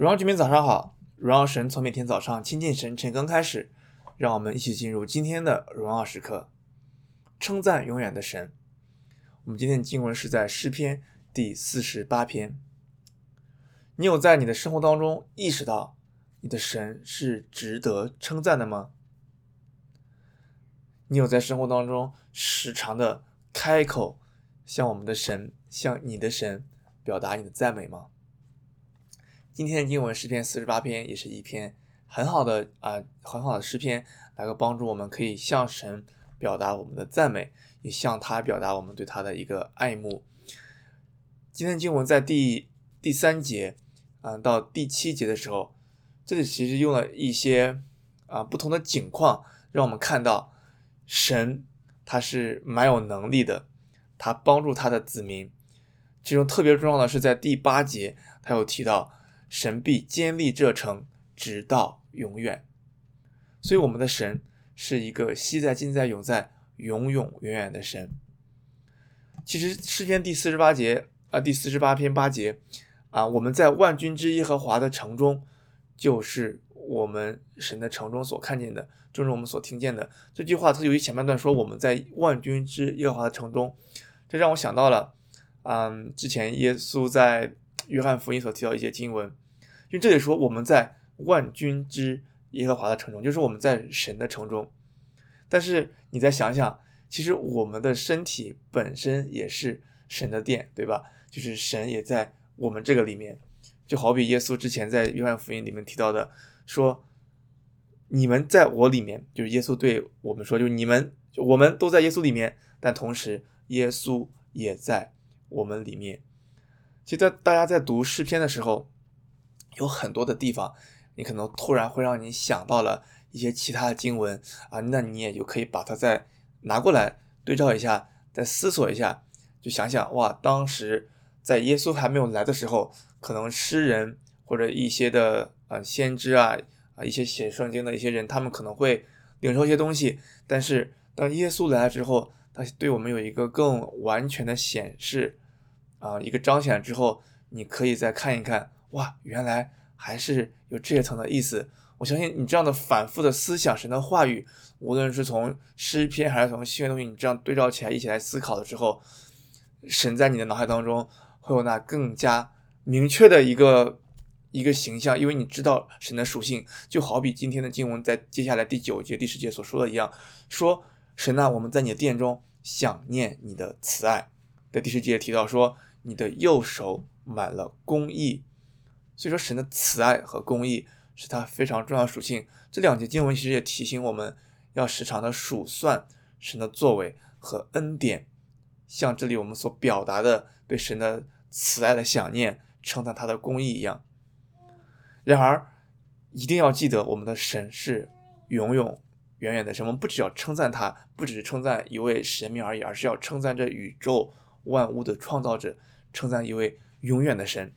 荣耀居民早上好，荣耀神从每天早上亲近神晨更开始，让我们一起进入今天的荣耀时刻，称赞永远的神。我们今天的经文是在诗篇第四十八篇。你有在你的生活当中意识到你的神是值得称赞的吗？你有在生活当中时常的开口向我们的神，向你的神表达你的赞美吗？今天的经文诗篇四十八篇也是一篇很好的啊、很好的诗篇，来个帮助我们可以向神表达我们的赞美，也向他表达我们对他的一个爱慕。今天的经文在第第三节嗯、到第七节的时候，这里其实用了一些啊、不同的景况，让我们看到神他是蛮有能力的，他帮助他的子民。其中特别重要的是在第八节，他有提到。神必坚立这城，直到永远。所以，我们的神是一个昔在、今在、永在、永永远远的神。其实，诗篇第四十八节啊，第四十八篇八节啊，我们在万军之耶和华的城中，就是我们神的城中所看见的，就是我们所听见的。这句话，它由于前半段说我们在万军之耶和华的城中，这让我想到了，嗯，之前耶稣在约翰福音所提到一些经文。因为这里说我们在万军之耶和华的城中，就是我们在神的城中。但是你再想想，其实我们的身体本身也是神的殿，对吧？就是神也在我们这个里面。就好比耶稣之前在约翰福音里面提到的，说你们在我里面，就是耶稣对我们说，就是你们我们都在耶稣里面，但同时耶稣也在我们里面。其实，在大家在读诗篇的时候。有很多的地方，你可能突然会让你想到了一些其他的经文啊，那你也就可以把它再拿过来对照一下，再思索一下，就想想哇，当时在耶稣还没有来的时候，可能诗人或者一些的呃先知啊啊一些写圣经的一些人，他们可能会领受一些东西，但是当耶稣来了之后，他对我们有一个更完全的显示啊，一个彰显之后，你可以再看一看。哇，原来还是有这层的意思。我相信你这样的反复的思想神的话语，无论是从诗篇还是从新约东西，你这样对照起来，一起来思考的时候，神在你的脑海当中会有那更加明确的一个一个形象，因为你知道神的属性，就好比今天的经文在接下来第九节、第十节所说的一样，说神啊，我们在你的殿中想念你的慈爱。在第十节提到说，你的右手满了公义。所以说，神的慈爱和公义是他非常重要的属性。这两节经文其实也提醒我们要时常的数算神的作为和恩典，像这里我们所表达的对神的慈爱的想念，称赞他的公义一样。然而，一定要记得，我们的神是永永远远的神。我们不只要称赞他，不只是称赞一位神明而已，而是要称赞这宇宙万物的创造者，称赞一位永远的神。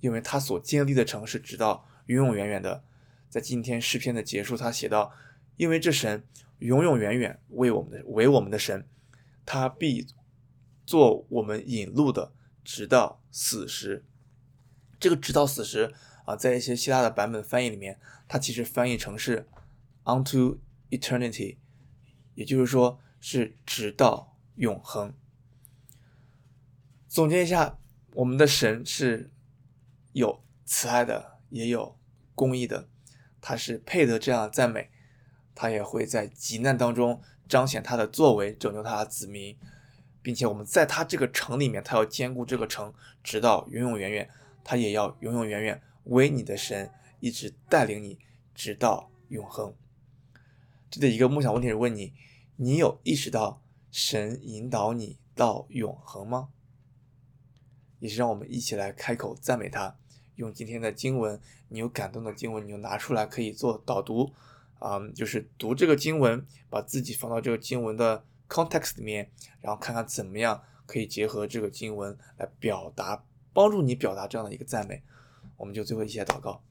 因为他所建立的城是直到永永远远的，在今天诗篇的结束，他写道：“因为这神永永远远为我们的为我们的神，他必做我们引路的，直到死时。”这个“直到死时”啊，在一些希腊的版本翻译里面，它其实翻译成是 “unto eternity”，也就是说是直到永恒。总结一下，我们的神是。有慈爱的，也有公义的，他是配得这样的赞美，他也会在极难当中彰显他的作为，拯救他的子民，并且我们在他这个城里面，他要坚固这个城，直到永永远远，他也要永永远远为你的神一直带领你，直到永恒。这的一个梦想问题是问你：你有意识到神引导你到永恒吗？也是让我们一起来开口赞美他。用今天的经文，你有感动的经文，你就拿出来可以做导读，啊、嗯，就是读这个经文，把自己放到这个经文的 context 里面，然后看看怎么样可以结合这个经文来表达，帮助你表达这样的一个赞美。我们就最后一起来祷告。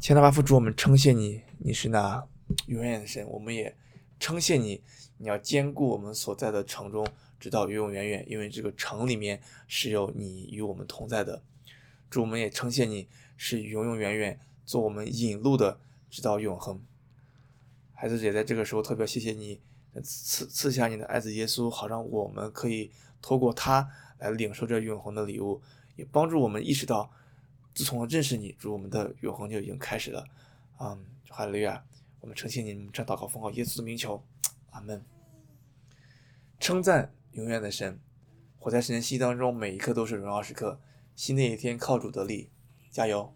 天父爸父主，我们称谢你，你是那永远的神，我们也称谢你，你要兼顾我们所在的城中，直到永永远远，因为这个城里面是有你与我们同在的。主，我们也称谢你，是永永远远做我们引路的，直到永恒。孩子也在这个时候特别谢谢你赐赐下你的爱子耶稣，好让我们可以透过他来领受这永恒的礼物，也帮助我们意识到，自从认识你，主我们的永恒就已经开始了。嗯，哈利路亚，我们诚谢你们，这祷告奉靠耶稣的名求，阿门。称赞永远的神，活在神的心当中，每一刻都是荣耀时刻。新的一天靠主得力，加油！